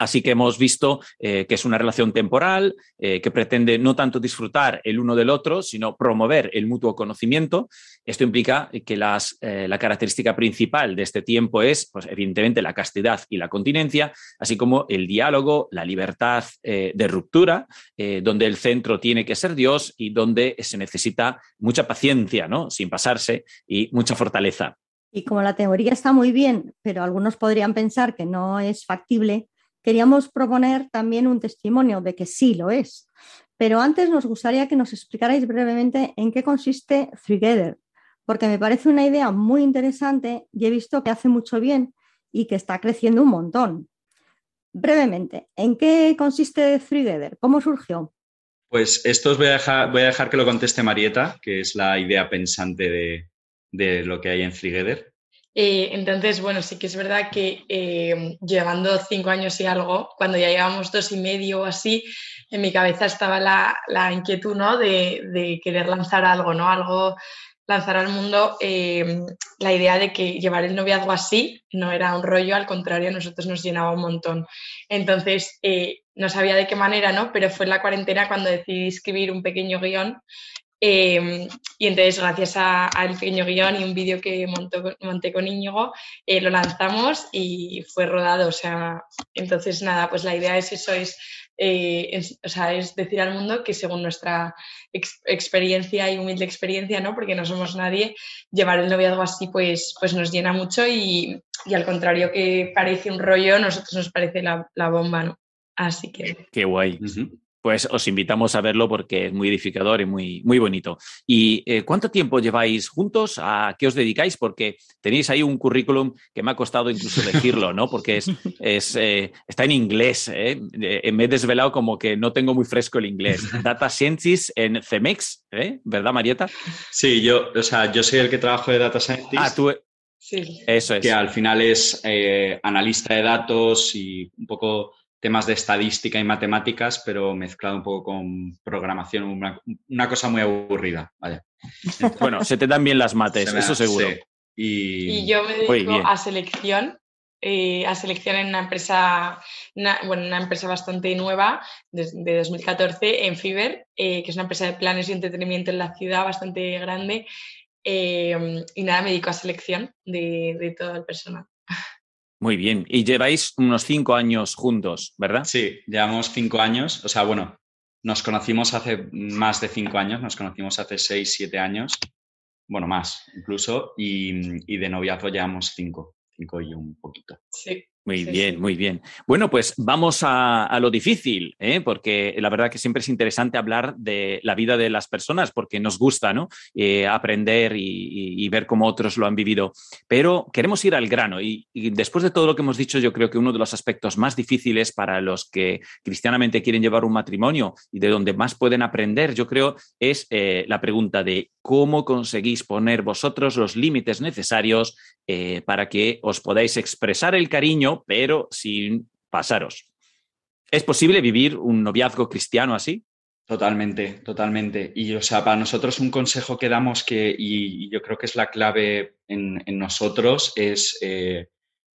Así que hemos visto eh, que es una relación temporal, eh, que pretende no tanto disfrutar el uno del otro, sino promover el mutuo conocimiento. Esto implica que las, eh, la característica principal de este tiempo es, pues, evidentemente, la castidad y la continencia, así como el diálogo, la libertad de ruptura, donde el centro tiene que ser Dios y donde se necesita mucha paciencia, ¿no? sin pasarse, y mucha fortaleza. Y como la teoría está muy bien, pero algunos podrían pensar que no es factible, queríamos proponer también un testimonio de que sí lo es. Pero antes nos gustaría que nos explicarais brevemente en qué consiste Together, porque me parece una idea muy interesante y he visto que hace mucho bien y que está creciendo un montón. Brevemente, ¿en qué consiste Together? ¿Cómo surgió? Pues esto os voy a dejar, voy a dejar que lo conteste Marieta, que es la idea pensante de, lo que hay en Together. Eh, entonces, bueno, sí que es verdad que eh, llevando cinco años y algo, cuando ya llevamos dos y medio o así, en mi cabeza estaba la, la inquietud, ¿no? De, de querer lanzar algo, ¿no? Algo, lanzar al mundo eh, la idea de que llevar el noviazgo así no era un rollo, al contrario, a nosotros nos llenaba un montón. Entonces, no sabía de qué manera, ¿no? Pero fue en la cuarentena cuando decidí escribir un pequeño guion eh, y entonces, gracias a- al pequeño guion y un vídeo que montó- monté con Íñigo, eh, lo lanzamos y fue rodado. O sea, entonces, nada, pues la idea es eso, es eh, es, o sea, es decir al mundo que según nuestra ex- experiencia y humilde experiencia, ¿no? Porque no somos nadie, llevar el noviazgo así pues, pues nos llena mucho y, y al contrario que parece un rollo, a nosotros nos parece la, la bomba, ¿no? Así que Qué guay. Ujú. Pues os invitamos a verlo porque es muy edificador y muy, muy bonito. ¿Y eh, cuánto tiempo lleváis juntos? ¿A qué os dedicáis? Porque tenéis ahí un currículum que me ha costado incluso decirlo, ¿no? Porque es, es, eh, está en inglés. ¿eh? Eh, me he desvelado como que no tengo muy fresco el inglés. Data Scientist en CEMEX, ¿eh? ¿verdad, Marieta? Sí, yo, o sea, yo soy el que trabajo de Data Scientist. Ah, tú, sí. eso es. que al final es eh, analista de datos y un poco temas de estadística y matemáticas, pero mezclado un poco con programación, una, una cosa muy aburrida. Vaya. Bueno, se te dan bien las mates, Se eso da- seguro. sí. Y, Y yo me dedico a selección, eh, a selección en una empresa, una, bueno, una empresa bastante nueva, des- de, 2014, en Fiverr, eh, que es una empresa de planes y entretenimiento en la ciudad bastante grande. eh, y nada, me dedico a selección de, de todo el personal. Muy bien. Y lleváis unos cinco años juntos, ¿verdad? Sí, llevamos cinco años, o sea, bueno, nos conocimos hace más de cinco años, nos conocimos hace seis, siete años, bueno, más incluso, y, y de noviazgo llevamos cinco, cinco y un poquito. Sí. Muy Sí, bien, sí. muy bien. Bueno, pues vamos a, a lo difícil, ¿eh? porque la verdad que siempre es interesante hablar de la vida de las personas, porque nos gusta ¿no? Eh, aprender y, y- y ver cómo otros lo han vivido. Pero queremos ir al grano y, y después de todo lo que hemos dicho, yo creo que uno de los aspectos más difíciles para los que cristianamente quieren llevar un matrimonio y de donde más pueden aprender, yo creo, es eh, la pregunta de cómo conseguís poner vosotros los límites necesarios para que os podáis expresar el cariño, pero sin pasaros. ¿Es posible vivir un noviazgo cristiano así? Totalmente, totalmente. Y, o sea, para nosotros un consejo que damos que, y, yo creo que es la clave en, nosotros, es eh,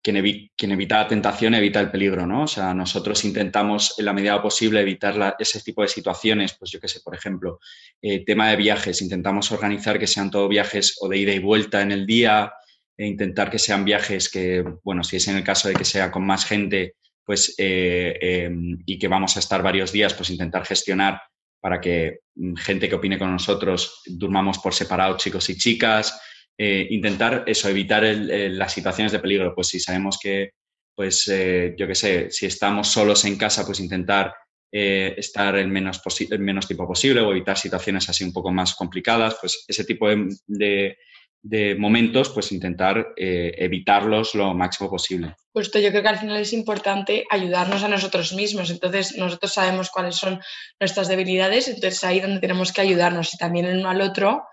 quien, evi- quien evita la tentación evita el peligro, ¿no? O sea, nosotros intentamos en la medida posible evitar ese tipo de situaciones, pues yo qué sé, por ejemplo, eh, tema de viajes, intentamos organizar que sean todos viajes o de ida y vuelta en el día, e intentar que sean viajes que, bueno, si es en el caso de que sea con más gente, pues, eh, eh, y que vamos a estar varios días, pues intentar gestionar para que mm, gente que opine con nosotros durmamos por separado, chicos y chicas, eh, intentar eso, evitar el- las situaciones de peligro, pues si sabemos que, pues eh, yo qué sé, si estamos solos en casa, pues intentar estar el menos, el menos tiempo posible o evitar situaciones así un poco más complicadas, pues ese tipo de- de momentos, pues intentar eh, evitarlos lo máximo posible. Justo, yo creo que al final es importante ayudarnos a nosotros mismos. Entonces, nosotros sabemos cuáles son nuestras debilidades, entonces ahí donde tenemos que ayudarnos y también el uno al otro.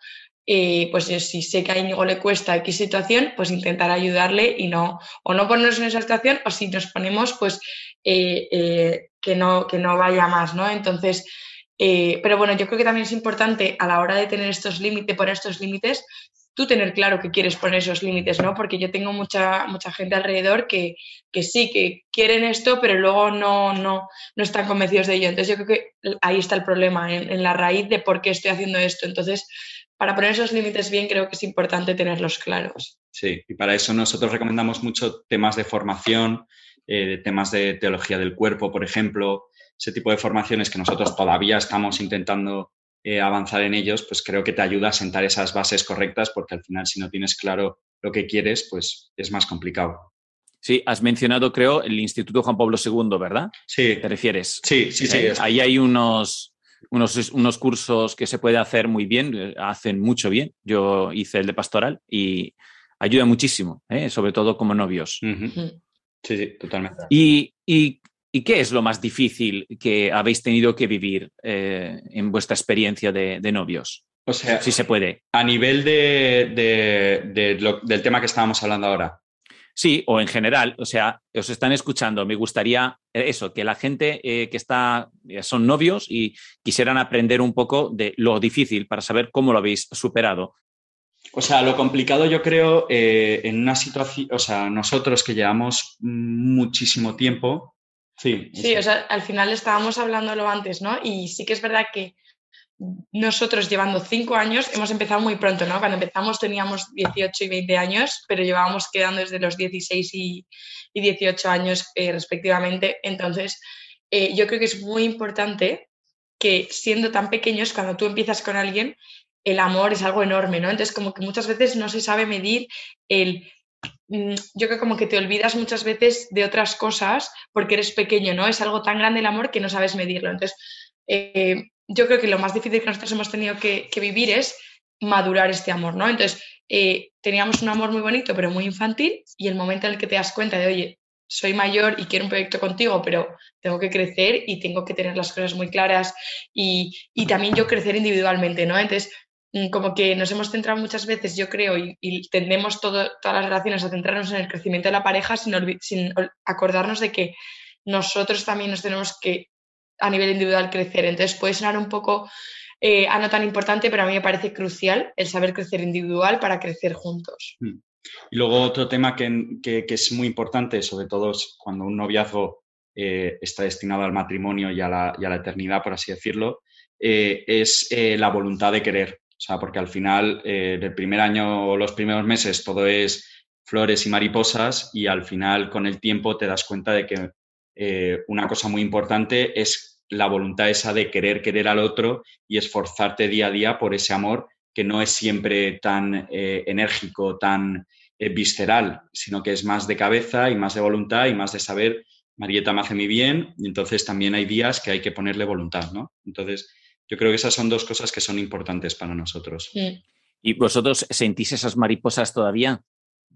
eh, pues yo, si sé que a Íñigo le cuesta X situación, pues intentar ayudarle y no, o no ponernos en esa situación, o si nos ponemos, pues eh, que, no, que no vaya más, ¿no? Entonces, pero bueno, yo creo que también es importante a la hora de tener estos límites, poner estos límites, tú tener claro que quieres poner esos límites, ¿no? Porque yo tengo mucha, mucha gente alrededor que, que sí, que quieren esto, pero luego no, no, no están convencidos de ello. Entonces yo creo que ahí está el problema, en, la raíz de por qué estoy haciendo esto. Entonces, para poner esos límites bien, creo que es importante tenerlos claros. Sí, y para eso nosotros recomendamos mucho temas de formación, eh, temas de teología del cuerpo, por ejemplo, ese tipo de formaciones que nosotros todavía estamos intentando eh, avanzar en ellos, pues creo que te ayuda a sentar esas bases correctas porque al final si no tienes claro lo que quieres, pues es más complicado. Sí, has mencionado, creo, el Instituto Juan Pablo II, ¿verdad? Sí, ¿Te refieres? sí, sí, sí. Eh, Ahí hay unos, unos, unos cursos que se puede hacer muy bien, eh, hacen mucho bien. Yo hice el de pastoral y ayuda muchísimo, ¿eh? sobre todo como novios. Sí, sí, totalmente. ¿Y, y, y qué es lo más difícil que habéis tenido que vivir eh, en vuestra experiencia de, de novios? O sea, Si se puede. a nivel de, de- de lo- del tema que estábamos hablando ahora, Sí, o en general, o sea, os están escuchando. Me gustaría eh, eso, que la gente eh, que está, son novios y quisieran aprender un poco de lo difícil para saber cómo lo habéis superado. O sea, lo complicado yo creo eh, en una situación, o sea, nosotros que llevamos muchísimo tiempo, sí, Sí, o sea, al final estábamos hablándolo antes, ¿no? Y sí que es verdad que nosotros llevando cinco años hemos empezado muy pronto, ¿no? Cuando empezamos teníamos 18 y 20 años, pero llevábamos quedando desde los 16 y, y 18 años eh, respectivamente. Entonces, eh, yo creo que es muy importante que siendo tan pequeños, cuando tú empiezas con alguien, el amor es algo enorme, ¿no? Entonces, como que muchas veces no se sabe medir el... mm, Yo creo como que te olvidas muchas veces de otras cosas porque eres pequeño, ¿no? Es algo tan grande el amor que no sabes medirlo. Entonces, eh, yo creo que lo más difícil que nosotros hemos tenido que, que vivir es madurar este amor, ¿no? Entonces, eh, teníamos un amor muy bonito, pero muy infantil, y el momento en el que te das cuenta de, oye, soy mayor y quiero un proyecto contigo, pero tengo que crecer y tengo que tener las cosas muy claras y, y también yo crecer individualmente, ¿no? Entonces, como que nos hemos centrado muchas veces, yo creo, y, tendemos todo- todas las relaciones a centrarnos en el crecimiento de la pareja sin, sin acordarnos de que nosotros también nos tenemos que a nivel individual crecer. Entonces puede sonar un poco eh, a no tan importante, pero a mí me parece crucial el saber crecer individual para crecer juntos. Y luego otro tema que, que- es muy importante, sobre todo cuando un noviazgo eh, está destinado al matrimonio y a la, y a la eternidad, por así decirlo, eh, es eh, la voluntad de querer. Sea, porque al final, eh, primer año o los primeros meses, todo es flores y mariposas y al final, con el tiempo, te das cuenta de que eh, una cosa muy importante es la voluntad esa de querer querer al otro y esforzarte día a día por ese amor que no es siempre tan eh, enérgico, tan eh, visceral, sino que es más de cabeza y más de voluntad y más de saber, Marieta me hace mi bien, y entonces también hay días que hay que ponerle voluntad, ¿no? Entonces, yo creo que esas son dos cosas que son importantes para nosotros. ¿Y vosotros sentís esas mariposas todavía?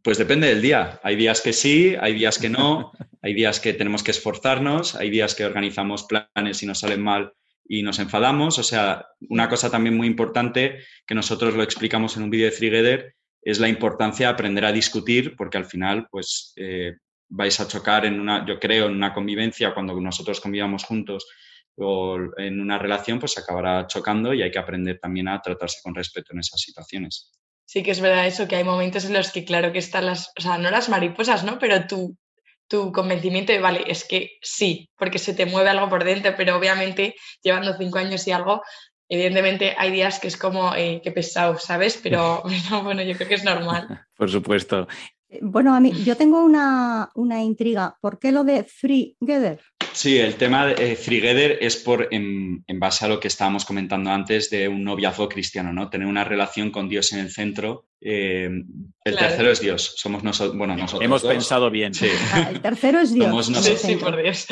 Pues depende del día. Hay días que sí, hay días que no, hay días que tenemos que esforzarnos, hay días que organizamos planes y nos salen mal y nos enfadamos. O sea, una cosa también muy importante que nosotros lo explicamos en un vídeo de Frigeder es la importancia de aprender a discutir porque al final, pues, eh, vais a chocar en una, yo creo, en una convivencia cuando nosotros convivamos juntos o en una relación, pues acabará chocando y hay que aprender también a tratarse con respeto en esas situaciones. Sí que es verdad eso, que hay momentos en los que claro que están las, o sea, no las mariposas, ¿no? Pero tu, tu convencimiento de, vale, es que sí, porque se te mueve algo por dentro, pero obviamente llevando cinco años y algo, evidentemente hay días que es como, eh, qué pesado, ¿sabes? Pero, pero bueno, yo creo que es normal. Por supuesto. Eh, Bueno, a mí, yo tengo una, una intriga. ¿Por qué lo de Free Together? Sí, el tema de eh, Frigeder es por en, en base a lo que estábamos comentando antes de un noviazgo cristiano, ¿no? Tener una relación con Dios en el centro. Eh, el Claro. tercero es Dios. Somos nosotros, bueno, nosotros. Hemos dos. pensado bien. Sí, Ah, El tercero es Dios. Somos Sí, nosotros. sí, centro. por Dios.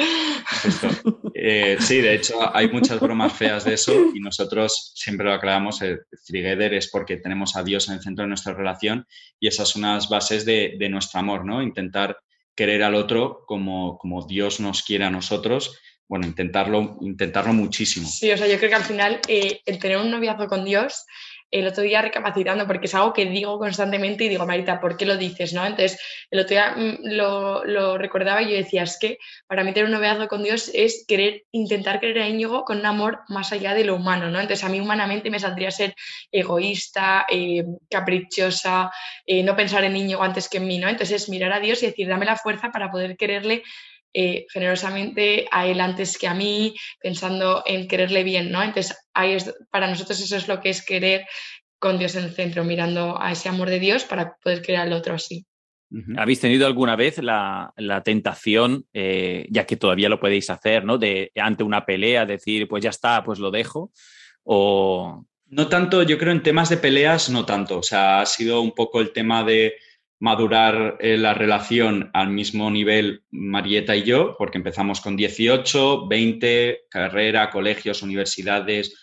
Eh, sí, de hecho, hay muchas bromas feas de eso y nosotros siempre lo aclaramos. El Frigeder es porque tenemos a Dios en el centro de nuestra relación y esas son unas bases de, de nuestro amor, ¿no? Intentar querer al otro como, como Dios nos quiere a nosotros. Bueno, intentarlo, intentarlo muchísimo. Sí, o sea, yo creo que al final eh, el tener un noviazgo con Dios, el otro día recapacitando, porque es algo que digo constantemente y digo, Marita, ¿por qué lo dices? ¿no? Entonces, el otro día mm, lo, lo recordaba y yo decía, es que para mí tener un noviazgo con Dios es querer, intentar querer a Íñigo con un amor más allá de lo humano, ¿no? Entonces, a mí humanamente me saldría ser egoísta, eh, caprichosa, eh, no pensar en Íñigo antes que en mí, ¿no? Entonces, es mirar a Dios y decir, dame la fuerza para poder quererle eh, generosamente a él antes que a mí, pensando en quererle bien, ¿no? Entonces, ahí es, para nosotros eso es lo que es querer con Dios en el centro, mirando a ese amor de Dios para poder querer al otro así. ¿Habéis tenido alguna vez la, la tentación, eh, ya que todavía lo podéis hacer, ¿no? De ante una pelea decir, pues ya está, pues lo dejo. O No tanto, yo creo en temas de peleas, no tanto. O sea, ha sido un poco el tema de madurar eh, la relación al mismo nivel Marieta y yo, porque empezamos con 18, 20, carrera, colegios, universidades.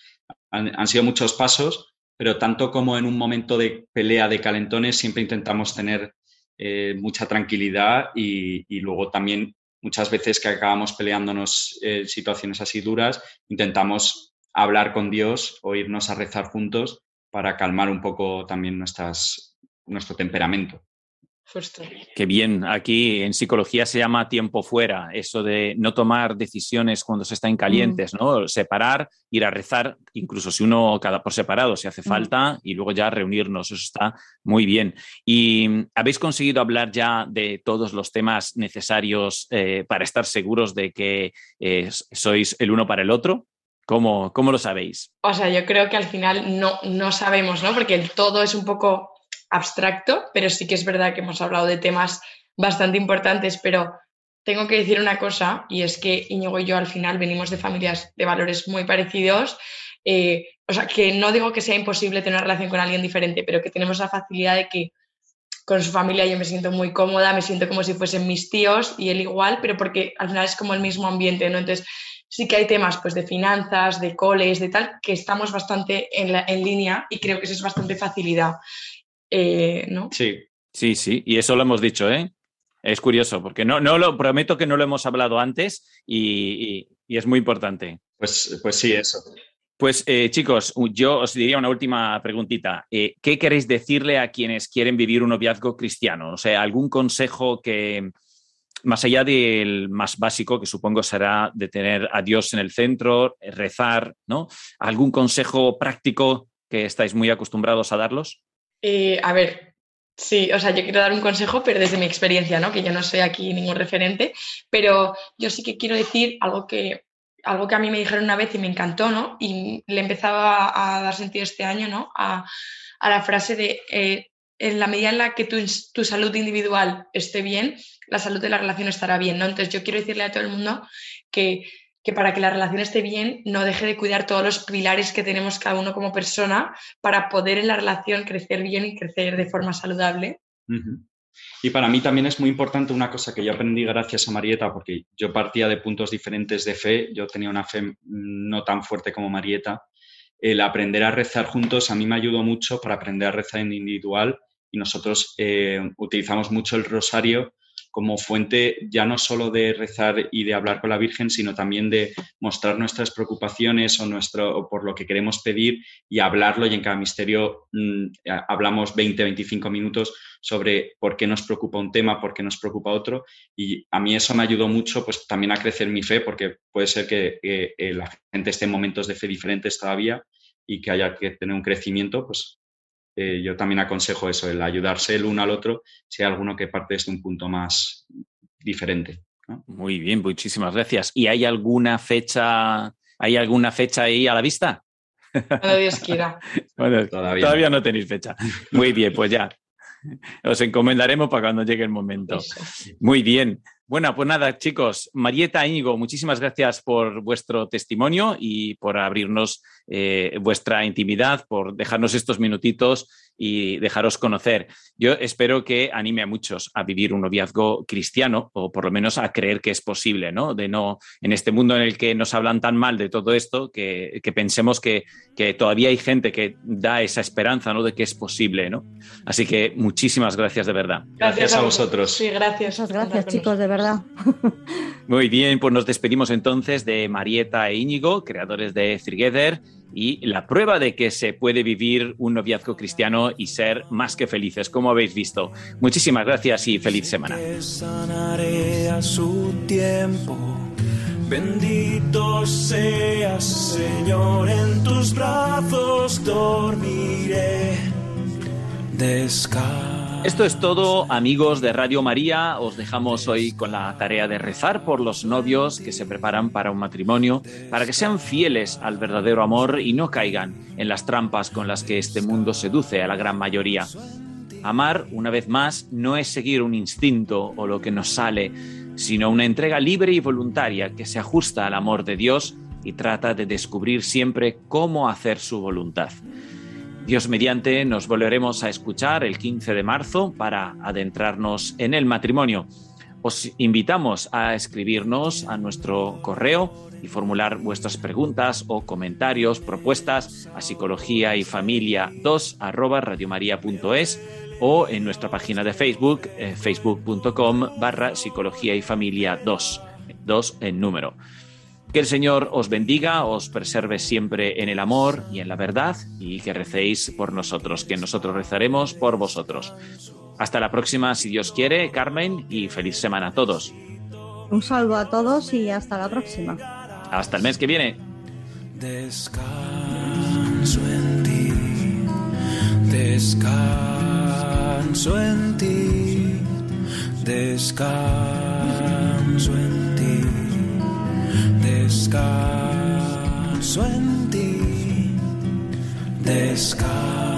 Han, sido muchos pasos, pero tanto como en un momento de pelea de calentones, siempre intentamos tener eh, mucha tranquilidad y, y luego también muchas veces que acabamos peleándonos eh, situaciones así duras, intentamos hablar con Dios o irnos a rezar juntos para calmar un poco también nuestras, nuestro temperamento. Justo. que bien, aquí en psicología se llama tiempo fuera, eso de no tomar decisiones cuando se está en calientes, ¿no? Separar, ir a rezar, incluso si uno cada por separado, si hace Mm. falta, y luego ya reunirnos, eso está muy bien. ¿Y mm, habéis conseguido hablar ya de todos los temas necesarios eh, para estar seguros de que eh, sois el uno para el otro? ¿Cómo, cómo lo sabéis? O sea, yo creo que al final no, no sabemos, ¿no? Porque el todo es un poco abstracto, pero sí que es verdad que hemos hablado de temas bastante importantes, pero tengo que decir una cosa y es que Íñigo y yo al final venimos de familias de valores muy parecidos. eh, o sea, que no digo que sea imposible tener una relación con alguien diferente, pero que tenemos la facilidad de que con su familia yo me siento muy cómoda, me siento como si fuesen mis tíos y él igual, pero porque al final es como el mismo ambiente, ¿no? Entonces sí que hay temas pues de finanzas, de coles, de tal, que estamos bastante en, la- en línea y creo que eso es bastante facilidad, eh, ¿no? Sí, Sí, sí, y eso lo hemos dicho, ¿eh? Es curioso, porque no, no lo prometo que no lo hemos hablado antes y, y- y es muy importante. pues, pues sí, eso. Pues eh, chicos, yo os diría una última preguntita. Eh, ¿Qué queréis decirle a quienes quieren vivir un noviazgo cristiano? O sea, algún consejo que, más allá del más básico, que supongo será de tener a Dios en el centro, rezar, ¿no? ¿Algún consejo práctico que estáis muy acostumbrados a darlos? Eh, a ver, sí, o sea, yo quiero dar un consejo, pero desde mi experiencia, ¿no? Que yo no soy aquí ningún referente, pero yo sí que quiero decir algo que, algo que a mí me dijeron una vez y me encantó, ¿no? Y le empezaba a dar sentido este año, ¿no? A, la frase de, eh, en la medida en la que tu, tu salud individual esté bien, la salud de la relación estará bien, ¿no? Entonces yo quiero decirle a todo el mundo que, que para que la relación esté bien, no deje de cuidar todos los pilares que tenemos cada uno como persona para poder en la relación crecer bien y crecer de forma saludable. Y para mí también es muy importante una cosa que yo aprendí gracias a Marieta, porque yo partía de puntos diferentes de fe, yo tenía una fe mm, no tan fuerte como Marieta. El aprender a rezar juntos a mí me ayudó mucho para aprender a rezar en individual y nosotros eh, utilizamos mucho el rosario como fuente ya no solo de rezar y de hablar con la Virgen, sino también de mostrar nuestras preocupaciones o, nuestro, por lo que queremos pedir y hablarlo y en cada misterio mm, hablamos 20, 25 minutos sobre por qué nos preocupa un tema, por qué nos preocupa otro. Y a mí eso me ayudó mucho pues también a crecer mi fe, porque puede ser que eh, la gente esté en momentos de fe diferentes todavía y que haya que tener un crecimiento, pues eh, yo también aconsejo eso, el ayudarse el uno al otro, si hay alguno que parte desde un punto más diferente. ¿no? Muy bien, muchísimas gracias. ¿Y hay alguna fecha, hay alguna fecha ahí a la vista? Cuando Dios quiera. Bueno, Todavía todavía no tenéis fecha. Muy bien, pues ya. Os encomendaremos para cuando llegue el momento. Muy bien. Bueno, pues nada, chicos. Marieta Íñigo, muchísimas gracias por vuestro testimonio y por abrirnos eh, vuestra intimidad, por dejarnos estos minutitos y dejaros conocer. Yo espero que anime a muchos a vivir un noviazgo cristiano o por lo menos a creer que es posible, ¿no? De no, en este mundo en el que nos hablan tan mal de todo esto, que, que pensemos que, que todavía hay gente que da esa esperanza, ¿no? De que es posible, ¿no? Así que muchísimas gracias de verdad. Gracias a vosotros. Sí, gracias. Muchas gracias, chicos, de verdad. Muy bien, pues nos despedimos entonces de Marieta e Íñigo, creadores de Together, y la prueba de que se puede vivir un noviazgo cristiano y ser más que felices, como habéis visto. Muchísimas gracias y feliz semana. Que sanaré a su tiempo. Bendito seas, Señor, en tus brazos dormiré. Esto es todo, amigos de Radio María. Os dejamos hoy con la tarea de rezar por los novios que se preparan para un matrimonio, para que sean fieles al verdadero amor y no caigan en las trampas con las que este mundo seduce a la gran mayoría. Amar, una vez más, no es seguir un instinto o lo que nos sale, sino una entrega libre y voluntaria que se ajusta al amor de Dios y trata de descubrir siempre cómo hacer su voluntad. Dios mediante, nos volveremos a escuchar el 15 de marzo para adentrarnos en el matrimonio. Os invitamos a escribirnos a nuestro correo y formular vuestras preguntas o comentarios, propuestas a psicología y familia 2 arroba radiomaria.es o en nuestra página de Facebook, eh, facebook.com barra psicología y familia 2, 2 en número. Que el Señor os bendiga, os preserve siempre en el amor y en la verdad y que recéis por nosotros, que nosotros rezaremos por vosotros. Hasta la próxima, si Dios quiere, Carmen, y feliz semana a todos. Un saludo a todos y hasta la próxima. Hasta el mes que viene. Descanso en ti, descanso en ti, descanso en ti, descanso en ti, descanso